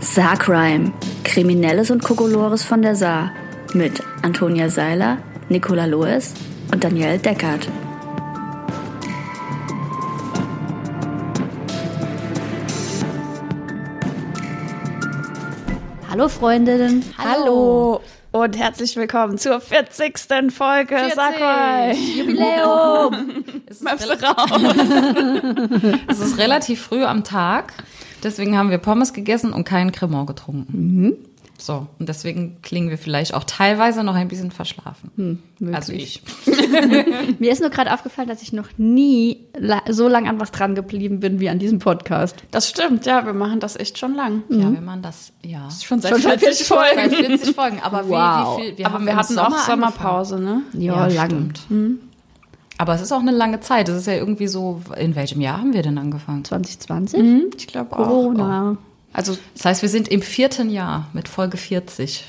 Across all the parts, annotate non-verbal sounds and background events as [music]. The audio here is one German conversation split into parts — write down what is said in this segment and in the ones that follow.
Saarcrime. Kriminelles und Kokolores von der Saar. Mit Antonia Seiler, Nicola Loes und Danielle Deckert. Hallo Freundinnen. Hallo und herzlich willkommen zur 40. Folge 40. Sakai. Jubiläum. [laughs] Es ist, raus. [laughs] es ist relativ früh am Tag, deswegen haben wir Pommes gegessen und keinen Cremant getrunken. So, und deswegen klingen wir vielleicht auch teilweise noch ein bisschen verschlafen. also ich. [laughs] [laughs] Mir ist nur gerade aufgefallen, dass ich noch nie la so lang an was dran geblieben bin wie an diesem Podcast. Das stimmt, ja, wir machen das echt schon lang. Ja, wenn man das, ja. Schon seit Schon seit 40 Seit Folgen. 40 Folgen, aber wie, Wow. wie viel? Wir Aber haben wir hatten Sommer auch Sommerpause, ne? Ja, lang. stimmt. Aber es ist auch eine lange Zeit. Es ist ja irgendwie so, in welchem Jahr haben wir denn angefangen? 2020? Ich glaube auch. Corona. Also Das heißt, wir sind im vierten Jahr mit Folge 40.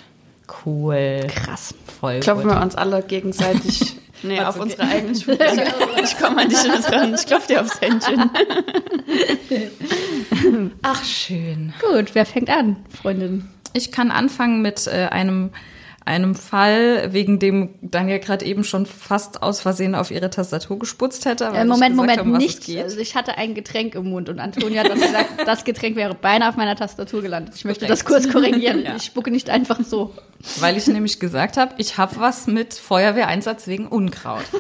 Cool. Krass. Voll klopfen gut. wir uns alle gegenseitig [laughs] nee, auf okay. unsere eigenen [laughs] Schultern. Ich komme an dich nicht ran. Ich klopfe dir aufs Händchen. Ach, schön. Gut, wer fängt an, Freundin? Ich kann anfangen mit äh, einem, einem Fall, wegen dem Daniel gerade eben schon fast aus Versehen auf ihre Tastatur gesputzt hätte. Äh, Moment, Moment, habe, was es nichts. geht. Also ich hatte ein Getränk im Mund und Antonia hat das gesagt, [laughs] das Getränk wäre beinahe auf meiner Tastatur gelandet. Ich möchte das kurz korrigieren. [laughs] Ja. Ich spucke nicht einfach so. Weil ich nämlich gesagt habe, ich habe was mit Feuerwehreinsatz wegen Unkraut. [laughs]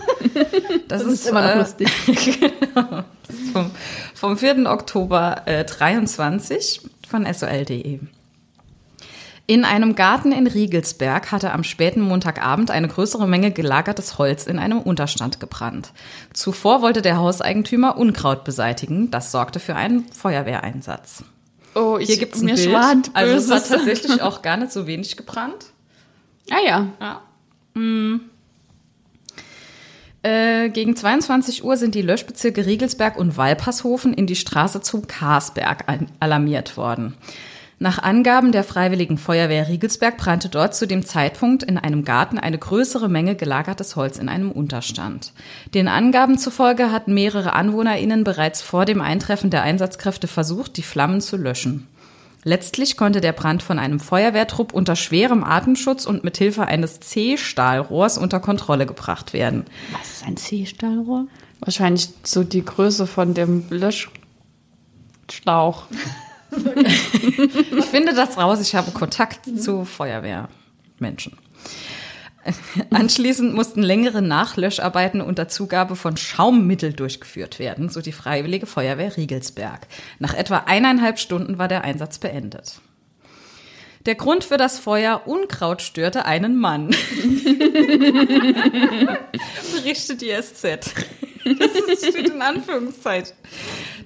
Das, ist immer noch lustig. genau. Das ist vom, vom 4. Oktober äh, 23 von sol.de. In einem Garten in Riegelsberg hatte am späten Montagabend eine größere Menge gelagertes Holz in einem Unterstand gebrannt. Zuvor wollte der Hauseigentümer Unkraut beseitigen. Das sorgte für einen Feuerwehreinsatz. Oh, ich, Hier gibt's ein mir Bild. schwant Also es hat tatsächlich [laughs] auch gar nicht so wenig gebrannt. ah ja. Ja. Äh, gegen 22 Uhr sind die Löschbezirke Riegelsberg und Walpershofen in die Straße zum Karsberg alarmiert worden. Nach Angaben der Freiwilligen Feuerwehr Riegelsberg brannte dort zu dem Zeitpunkt in einem Garten eine größere Menge gelagertes Holz in einem Unterstand. Den Angaben zufolge hatten mehrere AnwohnerInnen bereits vor dem Eintreffen der Einsatzkräfte versucht, die Flammen zu löschen. Letztlich konnte der Brand von einem Feuerwehrtrupp unter schwerem Atemschutz und mit Hilfe eines C-Stahlrohrs unter Kontrolle gebracht werden. Was ist ein C-Stahlrohr? Wahrscheinlich so die Größe von dem Löschschlauch. [laughs] Ich finde das raus, ich habe Kontakt zu Feuerwehrmenschen. [laughs] Anschließend mussten längere Nachlöscharbeiten unter Zugabe von Schaummittel durchgeführt werden, so die Freiwillige Feuerwehr Riegelsberg. Nach etwa eineinhalb Stunden war der Einsatz beendet. Der Grund für das Feuer Unkraut störte einen Mann. [laughs] Berichtet die SZ. Das ist- steht in Anführungszeichen.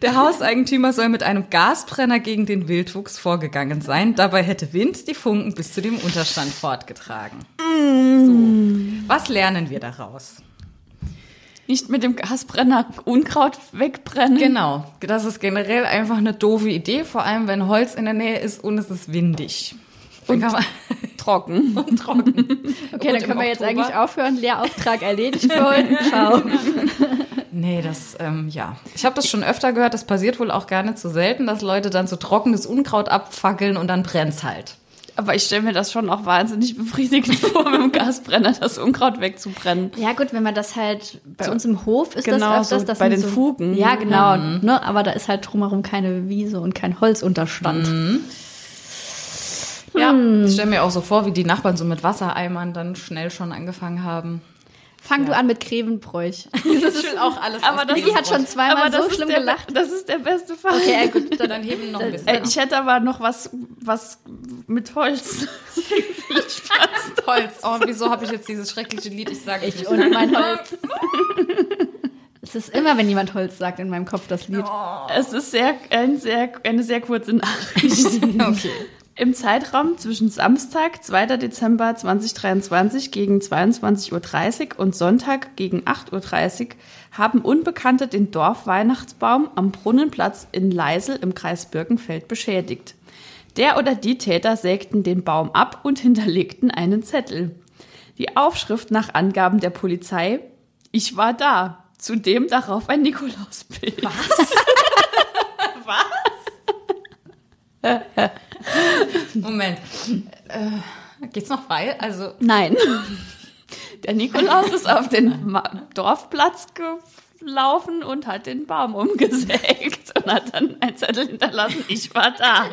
Der Hauseigentümer soll mit einem Gasbrenner gegen den Wildwuchs vorgegangen sein. Dabei hätte Wind die Funken bis zu dem Unterstand fortgetragen. So. Was lernen wir daraus? Nicht mit dem Gasbrenner Unkraut wegbrennen. Genau, das ist generell einfach eine doofe Idee, vor allem wenn Holz in der Nähe ist und es ist windig. Man Trocken. [laughs] und trocken. Okay, Gut, dann können wir jetzt Oktober. eigentlich aufhören. Lehrauftrag erledigt für heute. [laughs] Ciao. [laughs] Nee, das, ähm, ja. Ich habe das schon öfter gehört, das passiert wohl auch gar nicht so selten, dass Leute dann so trockenes Unkraut abfackeln und dann brennt's halt. Aber ich stelle mir das schon auch wahnsinnig befriedigend [laughs] vor, mit dem Gasbrenner das Unkraut wegzubrennen. Ja gut, wenn man das halt bei uns im Hof ist Genau, das öfters. so das bei sind den Fugen. Ja, genau. Ne, aber da ist halt drumherum keine Wiese und kein Holzunterstand. Ja, ich stelle mir auch so vor, wie die Nachbarn so mit Wassereimern dann schnell schon angefangen haben. Fang du an mit Grevenbräuch. [laughs] Das ist auch alles. Aber das Vicky hat schon zweimal so ist schlimm der, gelacht. Das ist der beste Fall. Okay, ja, gut. dann heben noch ein bisschen. Äh, ich hätte aber noch was, was mit Holz. [laughs] Holz. Oh, wieso habe ich jetzt dieses schreckliche Lied? Ich sage Ich und mein [laughs] Holz. Es ist immer, wenn jemand Holz sagt, in meinem Kopf das Lied. Es ist sehr, ein sehr, eine sehr kurze Nachricht. Okay. Im Zeitraum zwischen Samstag, 2. Dezember 2023 gegen 22.30 Uhr und Sonntag gegen 8.30 Uhr haben Unbekannte den Dorfweihnachtsbaum am Brunnenplatz in Leisel im Kreis Birkenfeld beschädigt. Der oder die Täter sägten den Baum ab und hinterlegten einen Zettel. Die Aufschrift nach Angaben der Polizei, ich war da. Zudem darauf ein Nikolausbild. Was? [laughs] [laughs] Moment. Äh, geht's noch weiter? Also, Nein. Der Nikolaus ist auf den Ma Dorfplatz gelaufen und hat den Baum umgesägt und hat dann einen Zettel hinterlassen. Ich war da.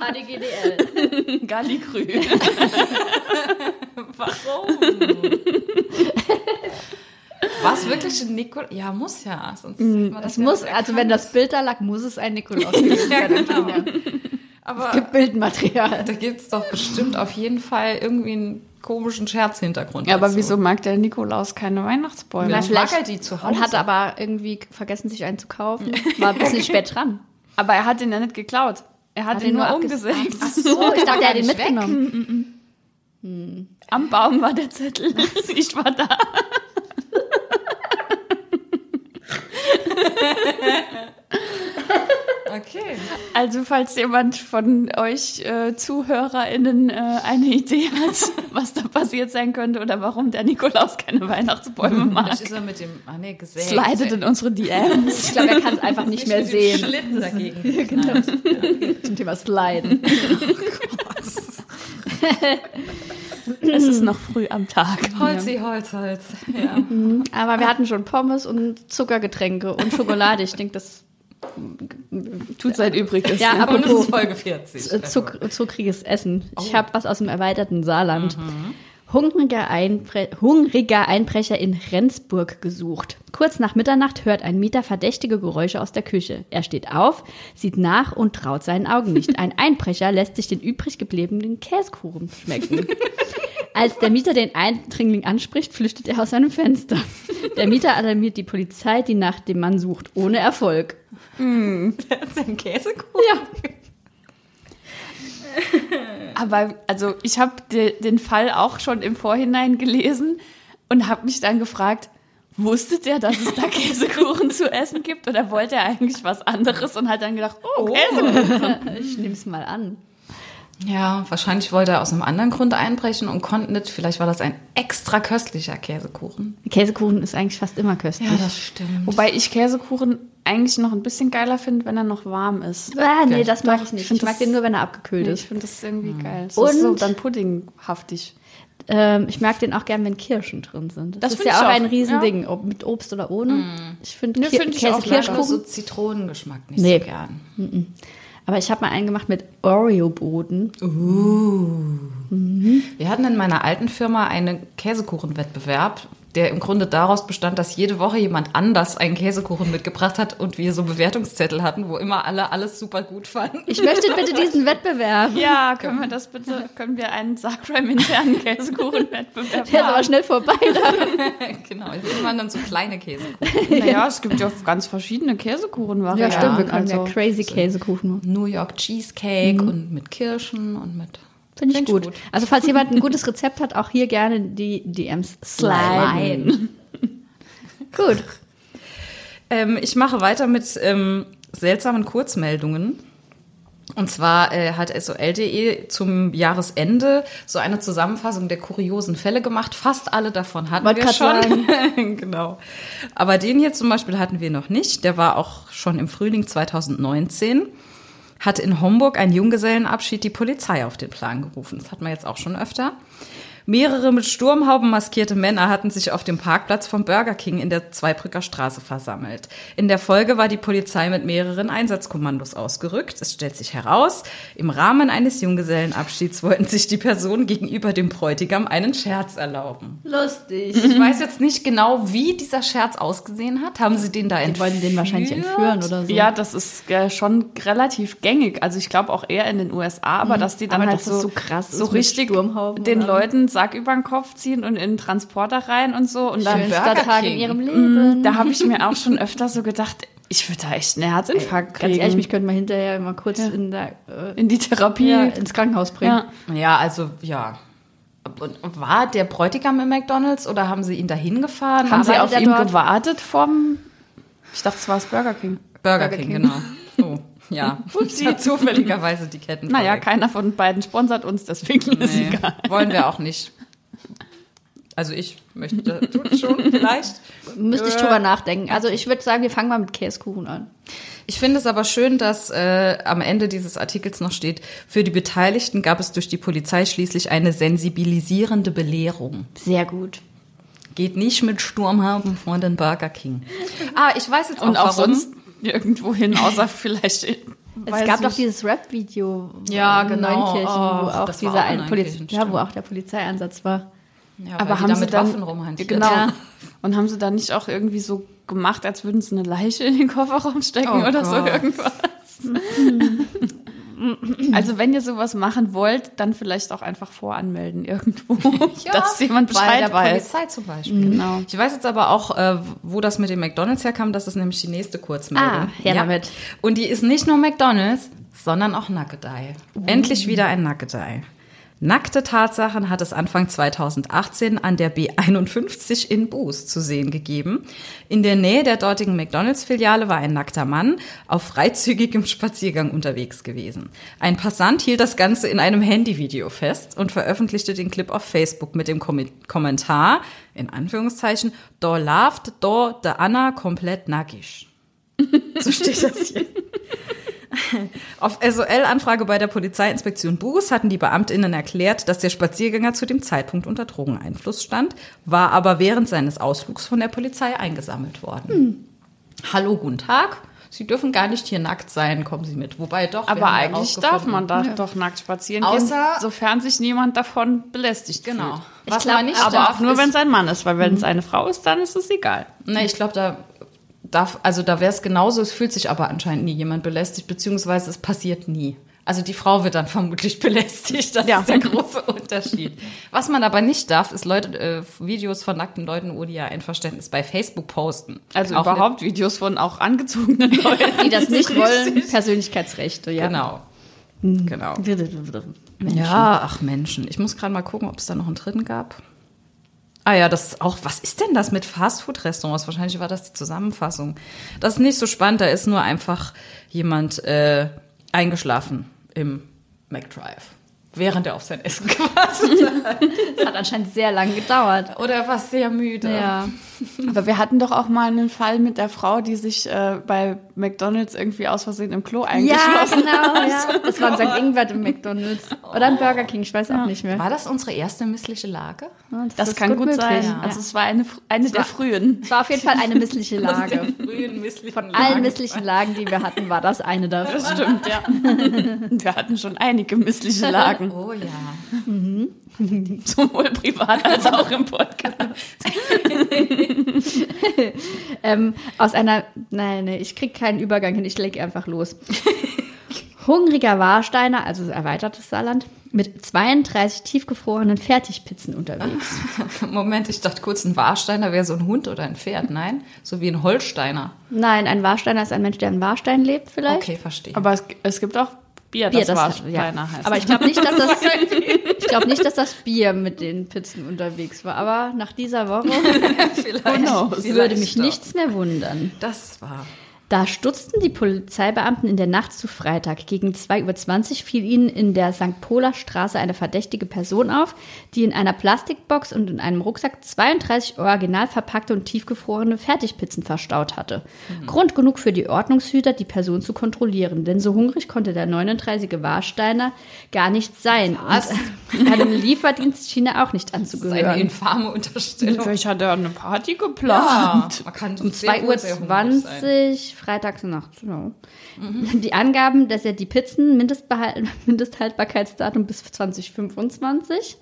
HDGDL. Gallikrü. warum? Was wirklich ein Nikolaus? Ja, muss ja. Sonst man Das ja muss, also wenn das Bild da lag, muss es ein Nikolaus [laughs] gewesen Ja, sein. genau. Aber Gibt Bildmaterial. da gibt's doch bestimmt auf jeden Fall irgendwie einen komischen Scherzhintergrund. Ja, aber dazu. wieso mag der Nikolaus keine Weihnachtsbäume? Ja, Na, vielleicht- mag er die zu Hause. Und hatte aber irgendwie vergessen, sich einen zu kaufen. War ein bisschen spät dran. Aber er hat ihn ja nicht geklaut. Er hat, Hat ihn ihn nur umgesägt. Ach so, ich dachte, er hat ihn nicht weg. mitgenommen. Am Baum war der Zettel. [laughs] Ich war da. [laughs] Also, falls jemand von euch äh, ZuhörerInnen äh, eine Idee hat, [laughs] was da passiert sein könnte oder warum der Nikolaus keine Weihnachtsbäume [laughs] mag, Vielleicht ist er mit dem, ah nee, gesägt. slidet in unsere DMs. Ich glaube, er kann es einfach nicht mehr sehen. Schlitten dagegen. [laughs] genau. Zum Thema Sliden. Es ist noch früh am Tag. Holzi, Holz, Holz. Ja. Aber wir hatten schon Pommes und Zuckergetränke und Schokolade. Ich denke, das Tut sein Übriges. Ja, es apropos ist Folge 40. äh, Zuck, zuckriges Essen. Ich habe was aus dem erweiterten Saarland. Hungriger, Einbre hungriger Einbrecher in Rendsburg gesucht. Kurz nach Mitternacht hört ein Mieter verdächtige Geräusche aus der Küche. Er steht auf, sieht nach und traut seinen Augen nicht. Ein [laughs] Einbrecher lässt sich den übrig gebliebenen Käsekuchen schmecken. Als der Mieter den Eindringling anspricht, flüchtet er aus seinem Fenster. Der Mieter alarmiert die Polizei, die nach dem Mann sucht, ohne Erfolg. [laughs] Sein Käsekuchen. Ja, Aber also ich habe de, den Fall auch schon im Vorhinein gelesen und habe mich dann gefragt, wusste der, dass es da [laughs] Käsekuchen zu essen gibt oder wollte er eigentlich was anderes und hat dann gedacht, oh, Käsekuchen. [laughs] ich nehme es mal an. Ja, wahrscheinlich wollte er aus einem anderen Grund einbrechen und konnte nicht. Vielleicht war das ein extra köstlicher Käsekuchen. Käsekuchen ist eigentlich fast immer köstlich. stimmt. Wobei ich Käsekuchen eigentlich noch ein bisschen geiler finde, wenn er noch warm ist. Ah, nee, Vielleicht das mag ich nicht. Ich Ich mag den nur, wenn er abgekühlt Ich ist. finde das irgendwie geil. Das ist so Und- dann puddinghaftig. Ähm, ich mag den auch gern, wenn Kirschen drin sind. Das, Das ist ja ich auch auch, ein Riesending, ob mit Obst oder ohne. Ich finde Ne, Ki find ich Käse auch Ich Kirschkuchen. so Zitronengeschmack nicht Nee. so gern. Aber ich habe mal einen gemacht mit Oreo-Boden. Wir hatten in meiner alten Firma einen Käsekuchenwettbewerb, der im Grunde daraus bestand, dass jede Woche jemand anders einen Käsekuchen mitgebracht hat und wir so Bewertungszettel hatten, wo immer alle alles super gut fanden. Ich möchte bitte [laughs] diesen Wettbewerb. Ja, können wir das bitte, können wir einen Sagram-internen Käsekuchenwettbewerb Der ist aber machen? schnell vorbei. [laughs] genau, das waren dann so kleine Käsekuchen. [laughs] Naja, es gibt ja ganz verschiedene Ja, Käsekuchenvarianten. stimmt. Wir können also, ja crazy Käsekuchen machen. New York Cheesecake und mit Kirschen und mit Finde ich Find gut. gut. Also falls jemand ein gutes Rezept hat, auch hier gerne die DMs sliden. [laughs] Gut. Ähm, ich mache weiter mit ähm, seltsamen Kurzmeldungen. Und zwar äh, hat SOL.de zum Jahresende so eine Zusammenfassung der kuriosen Fälle gemacht. Fast alle davon hatten Wollte wir schon. [laughs] genau. Aber den hier zum Beispiel hatten wir noch nicht. Der war auch schon im Frühling 2019. Hat in Homburg ein Junggesellenabschied die Polizei auf den Plan gerufen. Das hat man jetzt auch schon öfter. Mehrere mit Sturmhauben maskierte Männer hatten sich auf dem Parkplatz vom Burger King in der Zweibrücker Straße versammelt. In der Folge war die Polizei mit mehreren Einsatzkommandos ausgerückt. Es stellt sich heraus, im Rahmen eines Junggesellenabschieds wollten sich die Personen gegenüber dem Bräutigam einen Scherz erlauben. Lustig. Ich weiß jetzt nicht genau, wie dieser Scherz ausgesehen hat. Haben sie den da Die entführt? wollen den wahrscheinlich entführen oder so. Ja, das ist äh, schon relativ gängig. Also ich glaube auch eher in den USA, aber dass die dann Aber halt dass so, das so krass so richtig Sturmhauben den. Leuten Sack über den Kopf ziehen und in den Transporter rein und so. Und dann, Burger Tag in ihrem Leben. da habe ich mir auch schon öfter so gedacht, ich würde da echt einen Herzinfarkt kriegen. Ganz ehrlich, mich könnte man hinterher mal kurz in der, äh, in die Therapie. ja, ins Krankenhaus bringen. Ja. Ja, also ja. Und war der Bräutigam im McDonalds oder haben sie ihn dahin gefahren? Haben sie Arbeitet auf ihn dort? gewartet vom... Ich dachte, es war das Burger King. Burger, Burger King, King. genau. [laughs] Oh, ja. [laughs] Upsi. Zufälligerweise die Ketten. Naja, keiner von beiden sponsert uns, deswegen ist Nee, egal. wollen wir auch nicht. Also ich möchte, tut schon [laughs] vielleicht. Müsste ich drüber nachdenken. Also ich würde sagen, wir fangen mal mit Käsekuchen an. Ich finde es aber schön, dass äh, am Ende dieses Artikels noch steht, für die Beteiligten gab es durch die Polizei schließlich eine sensibilisierende Belehrung. Sehr gut. Geht nicht mit Sturmhaben vor den Burger King. Ah, ich weiß jetzt auch, Und auch warum. sonst nirgendwo hin, außer [laughs] vielleicht. Es gab doch dieses Rap-Video Ja, in genau. Neunkirchen, wo Oh, auch dieser auch in ein Poliz Neunkirchen, ja, wo auch der Polizeieinsatz war. Ja, Aber haben da sie mit dann, Waffen rumhantieren. Genau. Ja. Und haben sie dann nicht auch irgendwie so gemacht, als würden sie eine Leiche in den Kofferraum stecken Oh oder so Gott. irgendwas? [laughs] [laughs] also wenn ihr sowas machen wollt, dann vielleicht auch einfach voranmelden irgendwo, [laughs] [laughs] dass jemand bei Bescheid der weiß. Polizei zum Beispiel. Genau. Ich weiß jetzt aber auch, äh, wo das mit dem McDonalds herkam. Das ist nämlich die nächste Kurzmeldung. Ah, her damit. Und die ist nicht nur McDonalds, sondern auch Nugget Eye. Endlich wieder ein Nugget Eye. Nackte Tatsachen hat es Anfang 2018 an der B51 in Buß zu sehen gegeben. In der Nähe der dortigen McDonalds-Filiale war ein nackter Mann auf freizügigem Spaziergang unterwegs gewesen. Ein Passant hielt das Ganze in einem Handyvideo fest und veröffentlichte den Clip auf Facebook mit dem Kom Kommentar, in Anführungszeichen, do laft do de Anna komplett nackig. [laughs] So steht das hier. [laughs] Auf SOL-Anfrage bei der Polizeiinspektion Buß hatten die BeamtInnen erklärt, dass der Spaziergänger zu dem Zeitpunkt unter Drogeneinfluss stand, war aber während seines Ausflugs von der Polizei eingesammelt worden. Hallo, guten Tag. Sie dürfen gar nicht hier nackt sein, kommen Sie mit. Wobei doch. Aber eigentlich darf man da doch nackt spazieren Außer- gehen, sofern sich niemand davon belästigt Genau. fühlt. Ich Was glaub, man nicht Aber darf, auch nur, wenn es ein Mann ist, weil wenn es eine Frau ist, dann ist es egal. Ne, ich glaube, da darf, also da wäre es genauso, es fühlt sich aber anscheinend nie jemand belästigt, beziehungsweise es passiert nie. Also die Frau wird dann [laughs] vermutlich belästigt, das Ja. ist der große Unterschied. Was man aber nicht darf, ist Leute, äh, Videos von nackten Leuten ohne ihr Einverständnis bei Facebook posten. Also Auch überhaupt Videos von auch angezogenen Leuten. Die das nicht [laughs] wollen, Persönlichkeitsrechte, ja. genau. Genau. Ja, ach Menschen. Ich muss gerade mal gucken, ob es da noch einen dritten gab. Ah ja, das ist auch, was ist denn das mit Fastfood-Restaurants? Wahrscheinlich war das die Zusammenfassung. Das ist nicht so spannend, da ist nur einfach jemand äh, eingeschlafen im McDrive, während er auf sein Essen [laughs] gewartet hat. Das hat anscheinend sehr lang gedauert. Oder war sehr müde. Ja. Aber wir hatten doch auch mal einen Fall mit der Frau, die sich äh, bei McDonalds irgendwie aus Versehen im Klo Ja, eingeschlossen genau, ja. Das war in St. Ingbert im McDonalds. Oder im Burger King, ich weiß auch nicht mehr. War das unsere erste missliche Lage? Ja, Das, ist kann gut, möglich, sein. ja. Also es war eine, eine der war- frühen. Es war auf jeden Fall eine missliche [laughs] Lage. Frühen misslichen Von allen misslichen Lagen, die wir hatten, war das eine [laughs] davon. Das stimmt, ja. [laughs] Wir hatten schon einige missliche Lagen, Oh ja. [laughs] sowohl privat als auch im Podcast. [laughs] Ähm, aus einer, nein, nee, ich krieg keinen Übergang hin, ich leg einfach los. [laughs] Hungriger Warsteiner, also erweitertes Saarland, mit 32 tiefgefrorenen Fertigpizzen unterwegs. Moment, ich dachte kurz, ein Warsteiner wäre so ein Hund oder ein Pferd. Nein, so wie ein Holsteiner. Nein, ein Warsteiner ist ein Mensch, der in Warstein lebt vielleicht. Okay, verstehe. Aber es, es gibt auch Bier, Bier, das, das, war ja. kleiner heißt. Aber ich glaube nicht, dass das, [laughs] ich glaube nicht, dass das Bier mit den Pizzen unterwegs war. Aber nach dieser Woche [laughs] vielleicht, [laughs] würde mich doch. nichts mehr wundern. Das war. Da stutzten die Polizeibeamten in der Nacht zu Freitag. Gegen 2.20 Uhr fiel ihnen in der St. Poler Straße eine verdächtige Person auf, die in einer Plastikbox und in einem Rucksack 32 original verpackte und tiefgefrorene Fertigpizzen verstaut hatte. Grund genug für die Ordnungshüter, die Person zu kontrollieren, denn so hungrig konnte der 39-jährige Warsteiner gar nicht sein. Was? Und [laughs] einem Lieferdienst schien er auch nicht Das ist eine anzugehören. infame Unterstellung. Vielleicht hat er eine Party Ja, geplant. man kann Um sehr 2.20 wohl sehr hungrig sein. Uhr, freitags nachts, genau. Die Angaben, dass er die Pizzen [laughs] Mindesthaltbarkeitsdatum bis 2025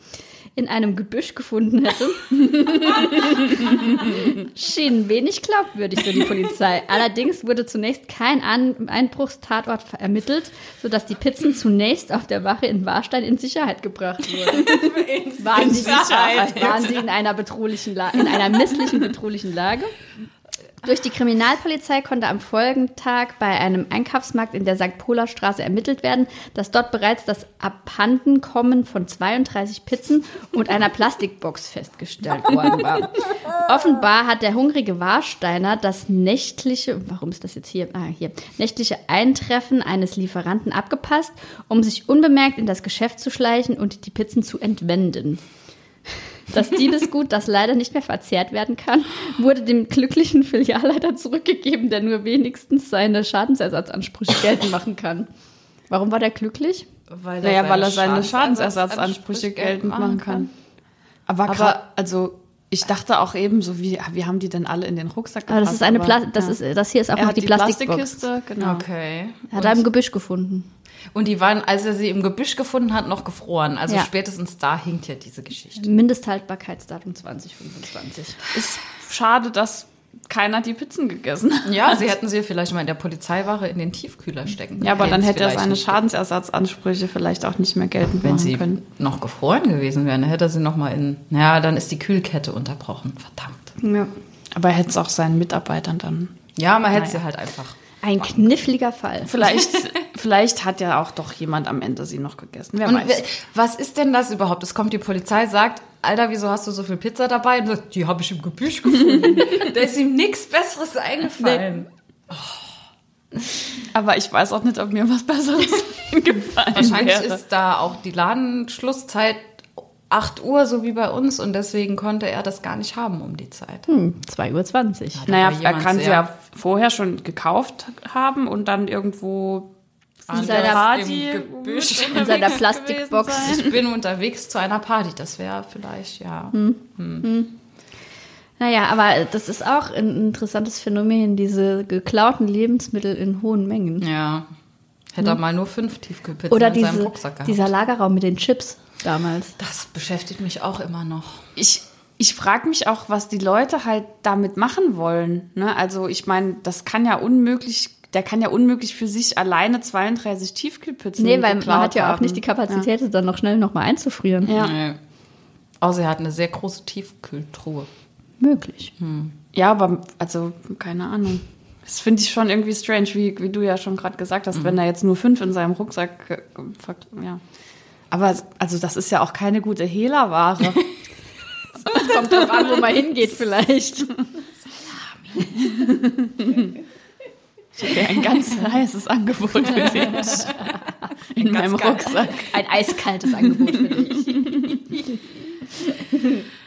in einem Gebüsch gefunden hätte, [laughs] schienen wenig glaubwürdig, so die Polizei. Allerdings wurde zunächst kein An Einbruchstatort ermittelt, sodass die Pizzen zunächst auf der Wache in Warstein in Sicherheit gebracht wurden. [laughs] Waren sie, waren sie in einer bedrohlichen La in einer misslichen bedrohlichen Lage? Durch die Kriminalpolizei konnte am folgenden Tag bei einem Einkaufsmarkt in der St. Poler Straße ermittelt werden, dass dort bereits das Abhandenkommen von 32 Pizzen und einer Plastikbox festgestellt worden war. Offenbar hat der hungrige Warsteiner das nächtliche, warum ist das jetzt hier? Ah, hier. Nächtliche Eintreffen eines Lieferanten abgepasst, um sich unbemerkt in das Geschäft zu schleichen und die Pizzen zu entwenden. Das Diebesgut, das leider nicht mehr verzehrt werden kann, wurde dem glücklichen Filialleiter zurückgegeben, der nur wenigstens seine Schadensersatzansprüche geltend machen kann. Warum war der glücklich? Weil Naja, weil er seine Schadensersatzansprüche geltend machen kann. Aber, Aber- gra- also ich dachte auch eben so, wie, wie haben die denn alle in den Rucksack Aber das ist eine Pla das, ja. ist, das hier ist auch er noch hat die, die Plastikbox. Plastikkiste, genau. Okay. Hat er im Gebüsch gefunden. Und die waren, als er sie im Gebüsch gefunden hat, noch gefroren. Also Ja. spätestens da hinkt ja diese Geschichte. Mindesthaltbarkeitsdatum 2025. Ist schade, dass keiner die Pizzen gegessen hat. Ja, sie hätten sie vielleicht mal in der Polizeiwache in den Tiefkühler stecken. Ja, aber dann hätte er seine Schadensersatzansprüche vielleicht auch nicht mehr geltend Wenn machen sie können. noch gefroren gewesen wären, dann hätte er sie noch mal in. Ja, dann ist die Kühlkette unterbrochen. Verdammt. Ja. Aber er hätte es auch seinen Mitarbeitern dann. Ja, man hätte Naja. sie halt einfach. Ein kniffliger Fall. Vielleicht, [laughs] vielleicht hat ja auch doch jemand am Ende sie noch gegessen. Wer Und weiß. we- was ist denn das überhaupt? Es kommt die Polizei, sagt, Alter, wieso hast du so viel Pizza dabei? Und sagt, die habe ich im Gebüsch [laughs] gefunden. da ist ihm nichts Besseres eingefallen. Aber ich weiß auch nicht, ob mir was Besseres [laughs] gefallen Wahrscheinlich wäre. ist da auch die Ladenschlusszeit 8 Uhr, so wie bei uns, und deswegen konnte er das gar nicht haben um die Zeit. Hm, 2.20 Uhr. Naja, war er kann sie sehr- ja vorher schon gekauft haben und dann irgendwo In an seiner- der Party im Gebüsch. In [laughs] seiner Plastikbox. Ich bin unterwegs zu einer Party, das wäre vielleicht, ja. Naja, aber das ist auch ein interessantes Phänomen, diese geklauten Lebensmittel in hohen Mengen. Ja. Hätte er mal nur fünf Tiefkühlpizzen Oder in seinem diese, Rucksack gehabt. dieser Lagerraum mit den Chips damals. das beschäftigt mich auch immer noch. Ich, ich frage mich auch, was die Leute halt damit machen wollen. Ne? Also ich meine, das kann ja unmöglich, der kann ja unmöglich für sich alleine 32 Tiefkühlpizzen Nee, weil man hat ja auch nicht die Kapazität, es dann noch schnell nochmal einzufrieren. Ja. Nee. Außer er hat eine sehr große Tiefkühltruhe. Möglich. Ja, aber also keine Ahnung. Das finde ich schon irgendwie strange, wie, wie du ja schon gerade gesagt hast, wenn er jetzt nur fünf in seinem Rucksack, äh, ver- ja. Aber also das ist ja auch keine gute Hehlerware. [laughs] Kommt drauf an, wo man hingeht vielleicht. Okay, ein ganz heißes Angebot für dich. In meinem geil. Rucksack. Ein eiskaltes Angebot für dich.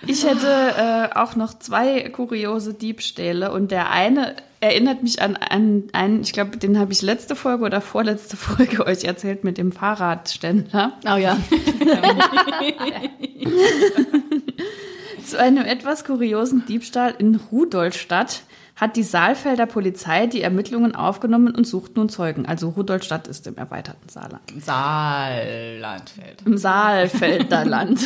Ich hätte äh, auch noch zwei kuriose Diebstähle und der eine erinnert mich an, an einen, ich glaube, den habe ich letzte Folge oder vorletzte [laughs] Folge euch erzählt mit dem Fahrradständer. Oh ja. [laughs] Zu einem etwas kuriosen Diebstahl in Rudolstadt hat die Saalfelder Polizei die Ermittlungen aufgenommen und sucht nun Zeugen. Also Rudolstadt ist im erweiterten Saarland. Saarlandfeld. Im Saalfelder Land. [laughs]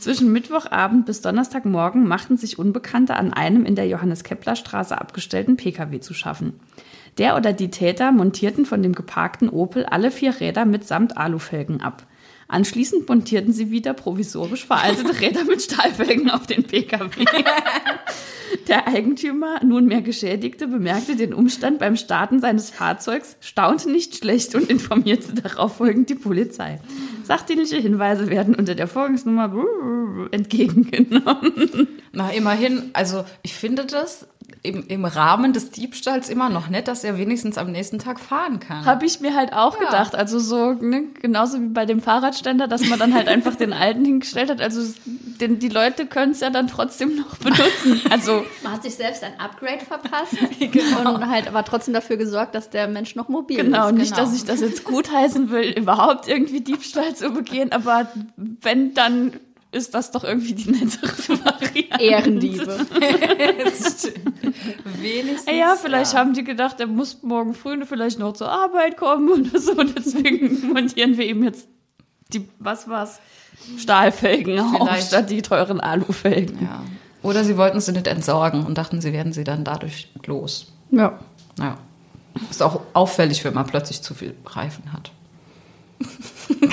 Zwischen Mittwochabend bis Donnerstagmorgen machten sich Unbekannte an einem in der Johannes-Kepler-Straße abgestellten Pkw zu schaffen. Der oder die Täter montierten von dem geparkten Opel alle vier Räder mitsamt Alufelgen ab. Anschließend montierten sie wieder provisorisch veraltete [laughs] Räder mit Stahlfelgen auf den Pkw. [laughs] Der Eigentümer, nunmehr Geschädigte, bemerkte den Umstand beim Starten seines Fahrzeugs, staunte nicht schlecht und informierte darauf folgend die Polizei. Sachdienliche Hinweise werden unter der Vorgangsnummer entgegengenommen. Na, immerhin, also ich finde das im, im Rahmen des Diebstahls immer noch nett, dass er wenigstens am nächsten Tag fahren kann. Habe ich mir halt auch Ja. gedacht. Also so, ne, genauso wie bei dem Fahrradständer, dass man dann halt einfach den alten hingestellt hat. Also den, die Leute können es ja dann trotzdem noch [laughs] benutzen. Also Man hat sich selbst ein Upgrade verpasst [laughs] und halt aber trotzdem dafür gesorgt, dass der Mensch noch mobil Genau, ist. nicht, dass ich das jetzt gutheißen will, überhaupt irgendwie Diebstahl zu begehen, aber wenn, dann ist das doch irgendwie die nettere [laughs] Variante. Ehrendiebe. [laughs] wenigstens. Ja, vielleicht haben die gedacht, er muss morgen früh vielleicht noch zur Arbeit kommen oder so, [laughs] deswegen montieren wir ihm jetzt die, was war's, Stahlfelgen auf, statt die teuren Alufelgen. Ja. Oder sie wollten sie nicht entsorgen und dachten, sie werden sie dann dadurch los. Ja. Ja. Ist auch auffällig, wenn man plötzlich zu viel Reifen hat.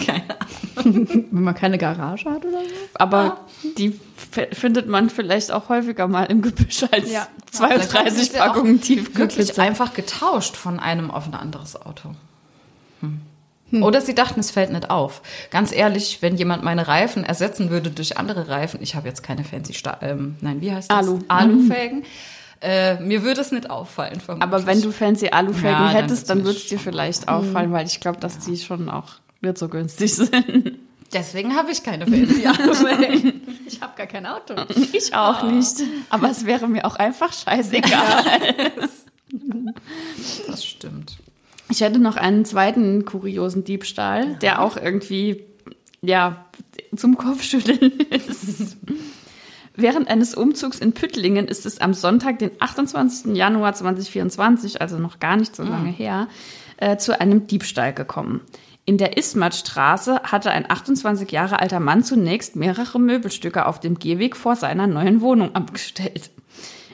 Keine Ahnung. [laughs] Wenn man keine Garage hat oder so. Aber die f- findet man vielleicht auch häufiger mal im Gebüsch als Ja. Vielleicht haben 32 sie es ja Packungen Wirklich Tiefkühlpizza. einfach getauscht von einem auf ein anderes Auto. Hm. Oder sie dachten, es fällt nicht auf. Ganz ehrlich, wenn jemand meine Reifen ersetzen würde durch andere Reifen, ich habe jetzt keine fancy, Sta ähm, nein, wie heißt das? Alu. Alufelgen. Äh, mir würde es nicht auffallen. Aber vermutlich. wenn du fancy Alufelgen Ja, dann hättest, dann mir würde es dir vielleicht auffallen, weil ich glaube, dass die schon auch nicht so günstig [laughs] sind. Deswegen habe ich keine fancy Autos. [laughs] Ich habe gar kein Auto. Ich auch nicht. Aber es wäre mir auch einfach scheißegal. [laughs] Das stimmt. Ich hätte noch einen zweiten kuriosen Diebstahl, der auch irgendwie, ja, zum Kopfschütteln ist. Während eines Umzugs in Püttlingen ist es am Sonntag, den 28. Januar 2024, also noch gar nicht so lange her, äh, zu einem Diebstahl gekommen. In der Ismatstraße hatte ein 28 Jahre alter Mann zunächst mehrere Möbelstücke auf dem Gehweg vor seiner neuen Wohnung abgestellt.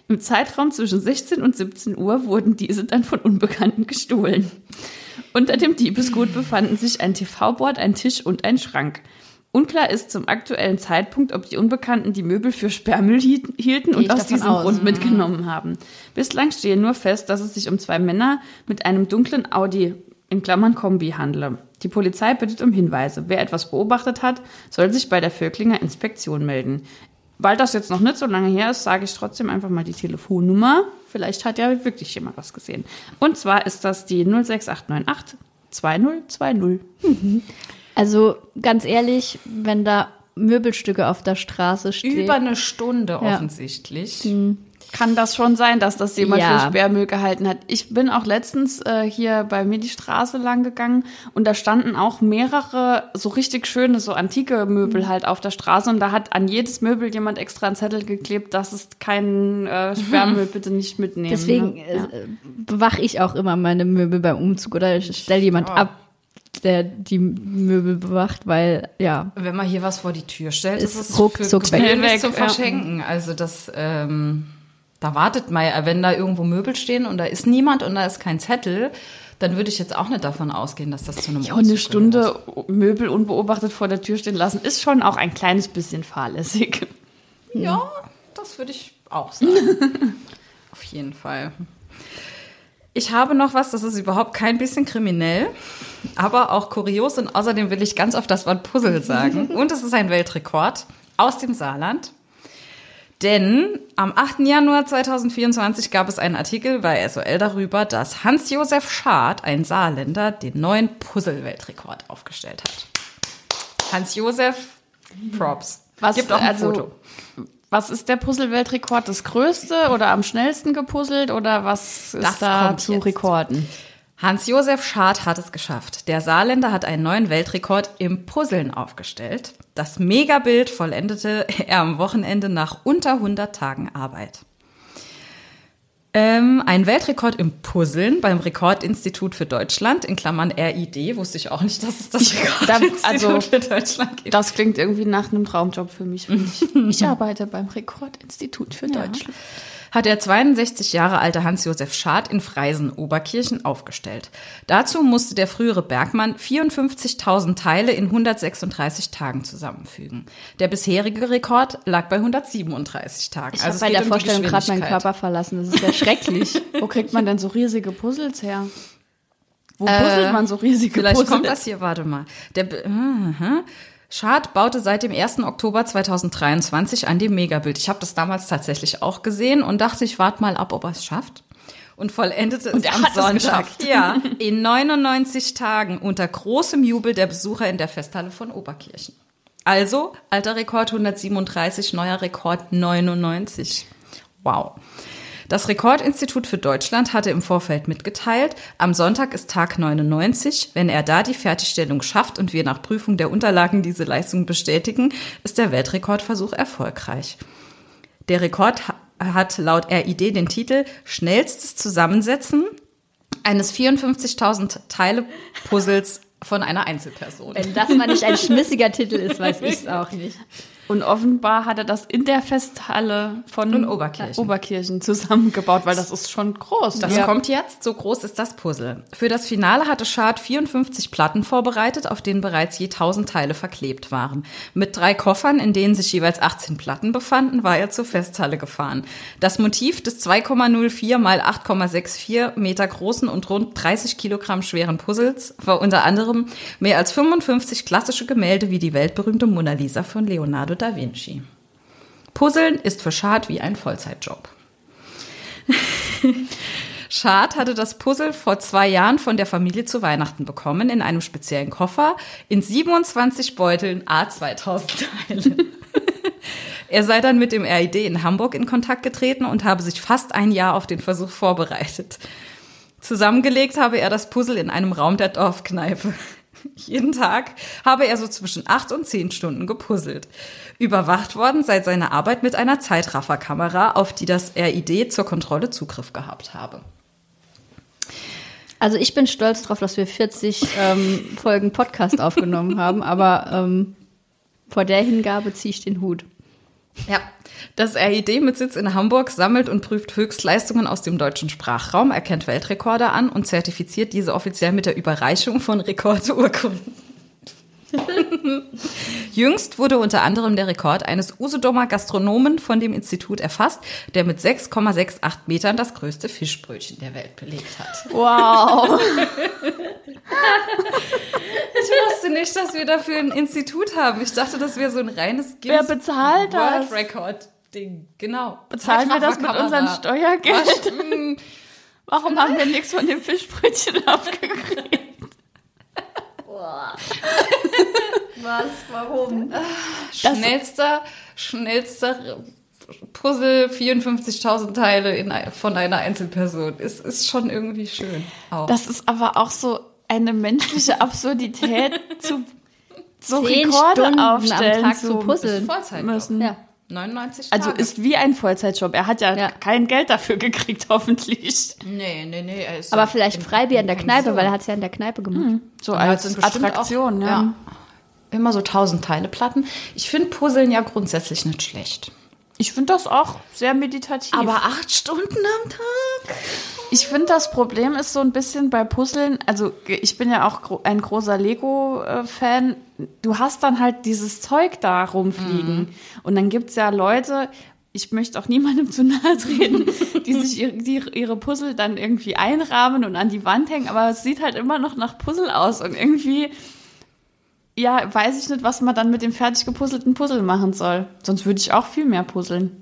Im Zeitraum zwischen 16 und 17 Uhr wurden diese dann von Unbekannten gestohlen. Unter dem Diebesgut befanden sich ein TV-Board, ein Tisch und ein Schrank. Unklar ist zum aktuellen Zeitpunkt, ob die Unbekannten die Möbel für Sperrmüll hielten und aus diesem aus. Grund mitgenommen haben. Bislang stehe nur fest, dass es sich um zwei Männer mit einem dunklen Audi in Klammern Kombi handle. Die Polizei bittet um Hinweise. Wer etwas beobachtet hat, soll sich bei der Völklinger Inspektion melden. Weil das jetzt noch nicht so lange her ist, sage ich trotzdem einfach mal die Telefonnummer. Vielleicht hat ja wirklich jemand was gesehen. Und zwar ist das die 06898 2020. Also ganz ehrlich, wenn da Möbelstücke auf der Straße stehen. Über eine Stunde Ja. offensichtlich. Kann das schon sein, dass das jemand Ja. für Sperrmüll gehalten hat? Ich bin auch letztens äh, hier bei mir die Straße lang gegangen und da standen auch mehrere so richtig schöne, so antike Möbel halt auf der Straße und da hat an jedes Möbel jemand extra einen Zettel geklebt, das ist kein äh, [laughs] Sperrmüll, bitte nicht mitnehmen. Deswegen ne? äh, bewache ich auch immer meine Möbel beim Umzug oder ich stelle jemand ab, der die Möbel bewacht, weil ja, Wenn man hier was vor die Tür stellt, Ist es ruckzuck weg. Weg, zum ja. Verschenken. Also das, ähm, da wartet man ja, wenn da irgendwo Möbel stehen und da ist niemand und da ist kein Zettel, dann würde ich jetzt auch nicht davon ausgehen, dass das zu einem Ja, eine Stunde Möbel unbeobachtet vor der Tür stehen lassen, ist schon auch ein kleines bisschen fahrlässig. Ja, das würde ich auch sagen. [laughs] Auf jeden Fall. Ich habe noch was, das ist überhaupt kein bisschen kriminell, aber auch kurios und außerdem will ich ganz oft das Wort Puzzle sagen. [laughs] Und es ist ein Weltrekord aus dem Saarland. Denn am 8. Januar 2024 gab es einen Artikel bei SOL darüber, dass Hans-Josef Schad, ein Saarländer, den neuen Puzzle-Weltrekord aufgestellt hat. Hans-Josef, Props. Was, Gibt auch ein also, Foto. Was ist der Puzzle-Weltrekord? Das größte oder am schnellsten gepuzzelt oder was ist Das da zu jetzt. rekorden? Hans-Josef Schad hat es geschafft. Der Saarländer hat einen neuen Weltrekord im Puzzeln aufgestellt. Das Megabild vollendete [laughs] er am Wochenende nach unter 100 Tagen Arbeit. Ähm, ein Weltrekord im Puzzeln beim Rekordinstitut für Deutschland, in Klammern RID, wusste ich auch nicht, dass es das Da- Rekordinstitut also- für Deutschland gibt. Das klingt irgendwie nach einem Traumjob für mich. Ich, [laughs] ich arbeite beim Rekordinstitut für Deutschland. Hat der 62 Jahre alte Hans-Josef Schad in Freisen-Oberkirchen aufgestellt. Dazu musste der frühere Bergmann 54.000 Teile in 136 Tagen zusammenfügen. Der bisherige Rekord lag bei 137 Tagen. ich Also habe bei der um Vorstellung gerade meinen. Körper verlassen. Das ist ja schrecklich. [laughs] Wo kriegt man denn so riesige Puzzles her? Wo puzzelt man so riesige Vielleicht Puzzles? kommt das hier, warte mal. Der Be- Aha. Schad baute seit dem 1. Oktober 2023 an dem Megabild. Ich habe das damals tatsächlich auch gesehen und dachte, ich warte mal ab, ob er es schafft. Und vollendete Und es am es Sonntag. geschafft. [laughs] Ja, in 99 Tagen unter großem Jubel der Besucher in der Festhalle von Oberkirchen. Also, alter Rekord 137, neuer Rekord 99. Wow. Das Rekordinstitut für Deutschland hatte im Vorfeld mitgeteilt, am Sonntag ist Tag 99. Wenn er da die Fertigstellung schafft und wir nach Prüfung der Unterlagen diese Leistung bestätigen, ist der Weltrekordversuch erfolgreich. Der Rekord ha- hat laut RID den Titel Schnellstes Zusammensetzen eines 54.000 Teile Puzzles von einer Einzelperson. Wenn das mal nicht ein schmissiger Titel ist, weiß ich es auch nicht. Und offenbar hat er das in der Festhalle von In Oberkirchen. Oberkirchen zusammengebaut, weil das ist schon groß. Das Ja. kommt jetzt, so groß ist das Puzzle. Für das Finale hatte Schad 54 Platten vorbereitet, auf denen bereits je 1000 Teile verklebt waren. Mit drei Koffern, in denen sich jeweils 18 Platten befanden, war er zur Festhalle gefahren. Das Motiv des 2,04 mal 8,64 Meter großen und rund 30 Kilogramm schweren Puzzles war unter anderem mehr als 55 klassische Gemälde wie die weltberühmte Mona Lisa von Leonardo da Vinci. Puzzeln ist für Schad wie ein Vollzeitjob. [laughs] Schad hatte das Puzzle vor zwei Jahren von der Familie zu Weihnachten bekommen, in einem speziellen Koffer, in 27 Beuteln A2000 Teile. [laughs] Er sei dann mit dem RID in Hamburg in Kontakt getreten und habe sich fast ein Jahr auf den Versuch vorbereitet. Zusammengelegt habe er das Puzzle in einem Raum der Dorfkneipe. [laughs] Jeden Tag habe er so zwischen acht und zehn Stunden gepuzzelt. Überwacht worden sei seine Arbeit mit einer Zeitrafferkamera, auf die das RID zur Kontrolle Zugriff gehabt habe. Also ich bin stolz drauf, dass wir 40 ähm, Folgen Podcast aufgenommen haben, aber ähm, vor der Hingabe ziehe ich den Hut. Ja, das RID mit Sitz in Hamburg sammelt und prüft Höchstleistungen aus dem deutschen Sprachraum, erkennt Weltrekorde an und zertifiziert diese offiziell mit der Überreichung von Rekordurkunden. [laughs] Jüngst wurde unter anderem der Rekord eines Usedomer Gastronomen von dem Institut erfasst, der mit 6,68 Metern das größte Fischbrötchen der Welt belegt hat. Wow. [laughs] [laughs] Ich wusste nicht, dass wir dafür ein Institut haben. Ich dachte, das wäre so ein reines Wer bezahlt World das? Record Ding. Genau. Bezahlen wir das mit unseren Zeitrafferkamera. Steuergeld? Was? Mm. Warum haben wir nichts von dem Fischbrötchen [laughs] abgekriegt? Was? Warum? Schnellster, schnellster Puzzle, 54.000 Teile in, von einer Einzelperson. Ist, ist schon irgendwie schön. Auch. Das ist aber auch so eine menschliche [laughs] Absurdität zu so Zehn Rekorde Stunden am aufstellen Tag zu zu puzzeln. Vollzeit müssen. Ja. 99 Also Tage. ist wie ein Vollzeitjob. Er hat ja, Ja. kein Geld dafür gekriegt, [laughs] hoffentlich. Nee, nee, nee. Er ist Aber ja vielleicht in- Freibier in der. Kneipe, weil er hat es ja in der Kneipe gemacht. So Und als Attraktion, auch, ja. Immer so 1000 Teile Platten. Ich finde Puzzeln ja grundsätzlich nicht schlecht. Ich finde das auch sehr meditativ. acht Stunden am Tag? Ich finde, das Problem ist so ein bisschen bei Puzzeln, also ich bin ja auch ein großer Lego-Fan, du hast dann halt dieses Zeug da rumfliegen. Und dann gibt's ja Leute, ich möchte auch niemandem zu nahe treten, [laughs] die sich ihre, die ihre Puzzle dann irgendwie einrahmen und an die Wand hängen, aber es sieht halt immer noch nach Puzzle aus und irgendwie, ja, weiß ich nicht, was man dann mit dem fertig gepuzzelten Puzzle machen soll. Sonst würde ich auch viel mehr puzzeln.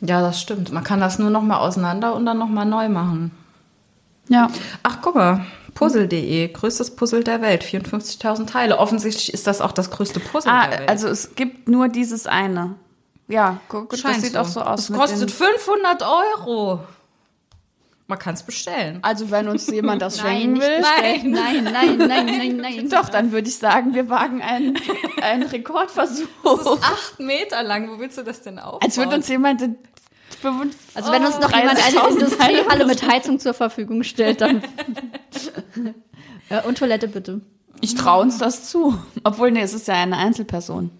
Ja, das stimmt. Man kann das nur noch mal auseinander und dann noch mal neu machen. Ja. Ach, guck mal. Puzzle.de, größtes Puzzle der Welt, 54.000 Teile. Offensichtlich ist das auch das größte Puzzle Ah, der Welt. also es gibt nur dieses eine. Ja, guck, das sieht auch so aus. Es kostet den- 500 Euro. Man kann es bestellen. also wenn uns jemand das [laughs] Nein, schenken will, bestellen. Nein, [laughs] nein, nein, nein, nein. doch, dann würde ich sagen, wir wagen einen, [laughs] einen Rekordversuch. Das ist acht Meter lang. Wo willst du das denn aufbauen? Als würde uns jemand in 55 Also wenn uns noch jemand eine 30.000 Industriehalle mit Heizung zur Verfügung stellt, dann... und Toilette bitte. Ich traue uns das zu. Obwohl, nee, es ist ja eine Einzelperson.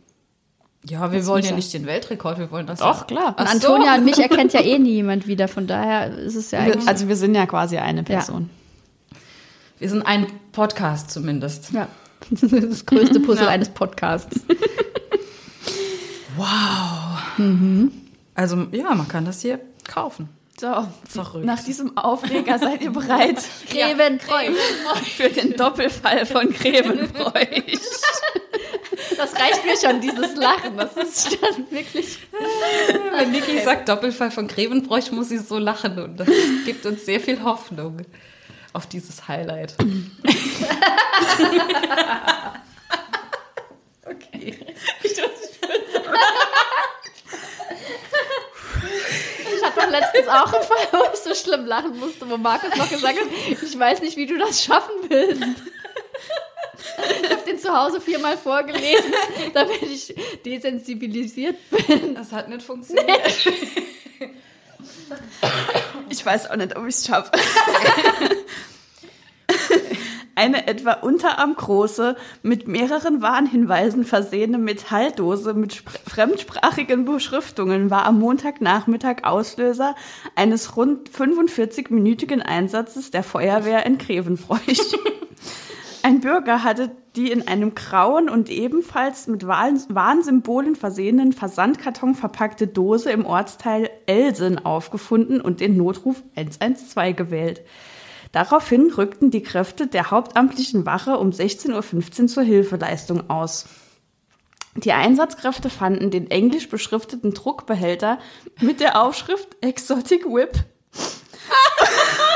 Ja, wir wollen ja nicht den Weltrekord, wir wollen das Doch, ja. klar. Und so. Antonia und mich erkennt ja [laughs] eh nie jemand wieder, von daher ist es ja eigentlich... Also wir sind ja quasi eine Person. Wir sind ein Podcast zumindest. ja, [laughs] das größte Puzzle Ja. eines Podcasts. [laughs] Also ja, man kann das hier kaufen. So, Verrückt. nach diesem Aufreger seid ihr bereit Grevenbräu. für den Doppelfall von Grevenbräuch. Das reicht mir schon, dieses Lachen. Das ist schon wirklich... Wenn Niki sagt Doppelfall von Grevenbräuch, muss sie so lachen und das gibt uns sehr viel Hoffnung auf dieses Highlight. okay. Ich hatte doch letztens auch einen Fall, wo ich so schlimm lachen musste, wo Markus noch gesagt hat, ich weiß nicht, wie du das schaffen willst. Ich habe den zu Hause viermal vorgelesen, [laughs] damit ich desensibilisiert bin. Das hat nicht funktioniert. Ich weiß auch nicht, ob ich es schaffe. Eine etwa unterarmgroße, mit mehreren Warnhinweisen versehene Metalldose mit spr- fremdsprachigen Beschriftungen war am Montagnachmittag Auslöser eines rund 45-minütigen Einsatzes der Feuerwehr in Grevenbroich. [laughs] Ein Bürger hatte die in einem grauen und ebenfalls mit Warn- Warnsymbolen versehenen Versandkarton verpackte Dose im Ortsteil Elsen aufgefunden und den Notruf 112 gewählt. Daraufhin rückten die Kräfte der hauptamtlichen Wache um 16.15 Uhr zur Hilfeleistung aus. Die Einsatzkräfte fanden den englisch beschrifteten Druckbehälter mit der Aufschrift Exotic Whip [laughs]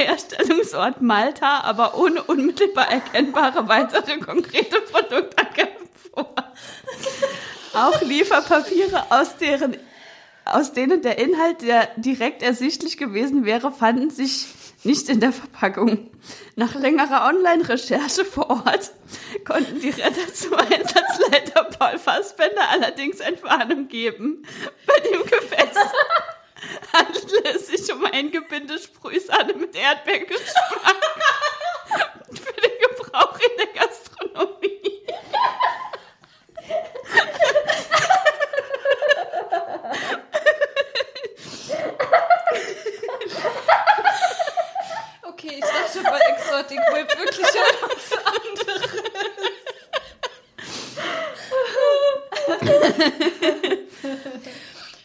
Herstellungsort Malta, aber ohne unmittelbar erkennbare weitere konkrete Produktangaben vor. Auch Lieferpapiere, aus, deren, aus denen der Inhalt, der direkt ersichtlich gewesen wäre, fanden sich nicht in der Verpackung. Nach längerer Online-Recherche vor Ort konnten die Retter zum Einsatzleiter Paul Fassbender allerdings Entwarnung geben. Bei dem Gefäß [laughs] handelt es sich um ein Gebinde Sprühsahne mit Erdbeergeschmack für den Gebrauch in der Gastronomie. Okay, ich dachte bei Exotic Whip wirklich an was anderes.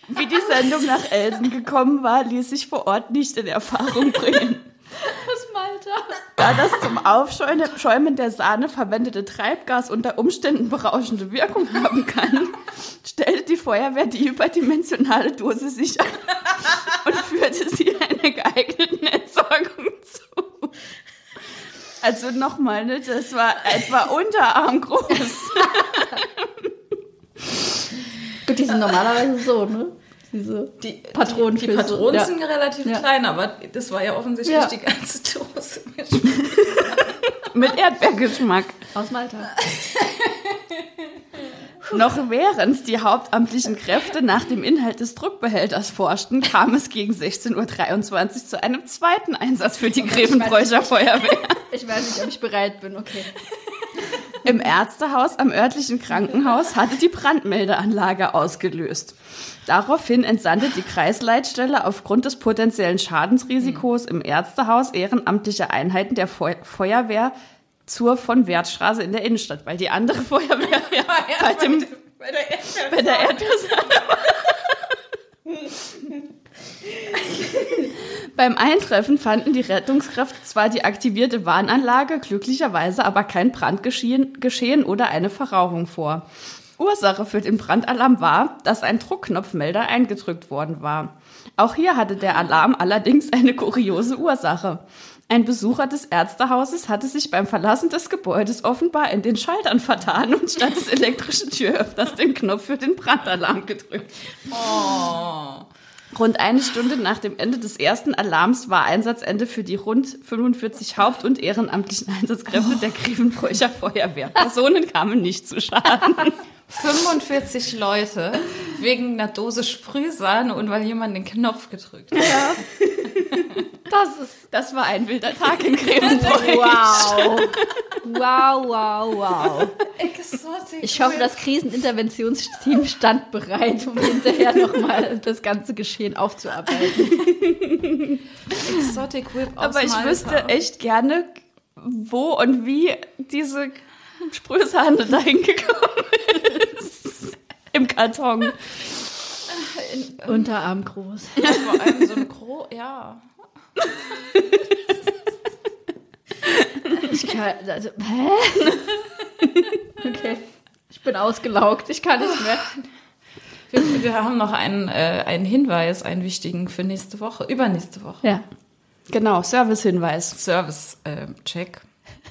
Wie die Sendung nach Elsen gekommen war, ließ sich vor Ort nicht in Erfahrung bringen. Aus Malta. Da das zum Aufschäumen der Sahne verwendete Treibgas unter Umständen berauschende Wirkung haben kann, stellte die Feuerwehr die überdimensionale Dose sicher und führte sie einer geeigneten Entsorgung zu. Also nochmal, ne, das war etwa Unterarm groß. Gut, die sind normalerweise so, ne? Diese Die Patronen die, die Patronen ja. sind relativ Ja. klein, aber das war ja offensichtlich Ja. die ganze Dose. Mit [laughs] Erdbeergeschmack. Aus Malta. [laughs] Noch während die hauptamtlichen Kräfte nach dem Inhalt des Druckbehälters forschten, kam es gegen 16.23 Uhr zu einem zweiten Einsatz für die Grevenbräucher Feuerwehr. Ich weiß nicht, ob ich bereit bin, okay. Im Ärztehaus am örtlichen Krankenhaus hatte die Brandmeldeanlage ausgelöst. Daraufhin entsandte die Kreisleitstelle aufgrund des potenziellen Schadensrisikos im Ärztehaus ehrenamtliche Einheiten der Feu Feuerwehr zur von Wertstraße in der Innenstadt, weil die andere Feuerwehr [laughs] ja, bei, dem, bei der Erdbeere. [laughs] [laughs] Beim Eintreffen fanden die Rettungskräfte zwar die aktivierte Warnanlage, glücklicherweise aber kein Brandgeschehen Geschehen oder eine Verrauchung vor. Ursache für den Brandalarm war, dass ein Druckknopfmelder eingedrückt worden war. Auch hier hatte der Alarm allerdings eine kuriose Ursache. Ein Besucher des Ärztehauses hatte sich beim Verlassen des Gebäudes offenbar in den Schaltern vertan und statt des elektrischen Türöffners den Knopf für den Brandalarm gedrückt. Rund eine Stunde nach dem Ende des ersten Alarms war Einsatzende für die rund 45 haupt- und ehrenamtlichen Einsatzkräfte der Grevenbräucher Feuerwehr. Personen kamen nicht zu Schaden. 45 Leute wegen einer Dose Sprühsahne und weil jemand den Knopf gedrückt hat. [laughs] Das ist. Das war ein wilder Tag in Grevenbräuch. Wow. [laughs] Wow, wow, wow. Exotic. Ich hoffe, das Kriseninterventionsteam stand bereit, um hinterher nochmal das ganze Geschehen aufzuarbeiten. Exotic Whip aus Aber ich Malta. wüsste echt gerne, wo und wie diese Sprühsahne [laughs] dahin gekommen ist. Im Karton. Unterarm groß. Vor allem so ein Gro... Ja. Ich kann, also, hä? Okay. Ich bin ausgelaugt. Ich kann nicht mehr. Wir, wir haben noch einen, äh, einen Hinweis, einen wichtigen für nächste Woche, übernächste Woche. Ja. Genau, Servicehinweis. Service-Check.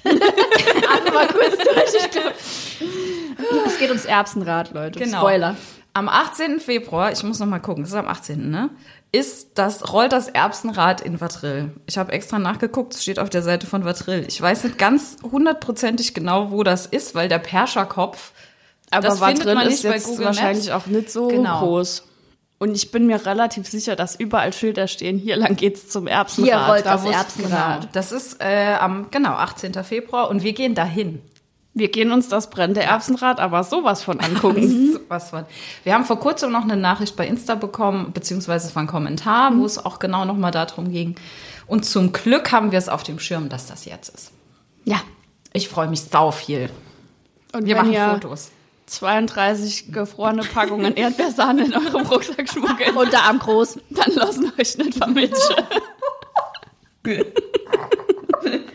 Mal kurz durch. Ich glaub. Es geht ums Erbsenrad, Leute. Genau. Spoiler. Am 18. Februar, ich muss noch mal gucken, das ist am 18., ne? Ist das, rollt das Erbsenrad in Vatrill. Ich habe extra nachgeguckt, es steht auf der Seite von Vatrill. Ich weiß nicht ganz hundertprozentig genau, wo das ist, weil der Perscherkopf, Aber das man ist jetzt wahrscheinlich Maps. auch nicht so Genau. groß. Und ich bin mir relativ sicher, dass überall Schilder stehen, hier lang geht's zum Erbsenrad. Hier rollt Da das es- Erbsenrad. Genau, das ist äh, am, genau, 18. Februar und wir gehen dahin. Wir gehen uns das brennende Erbsenrad aber sowas von angucken. [laughs] Was von. Wir haben vor kurzem noch eine Nachricht bei Insta bekommen, beziehungsweise es war ein Kommentar, wo es auch genau nochmal darum ging. Und zum Glück haben wir es auf dem Schirm, dass das jetzt ist. Ja. Ich freue mich sau viel. Und Wir machen Fotos. 32 gefrorene Packungen [laughs] Erdbeersahne in eurem Rucksack schmuggelt, Unterarm groß. dann lassen euch nicht vermitschen. [laughs]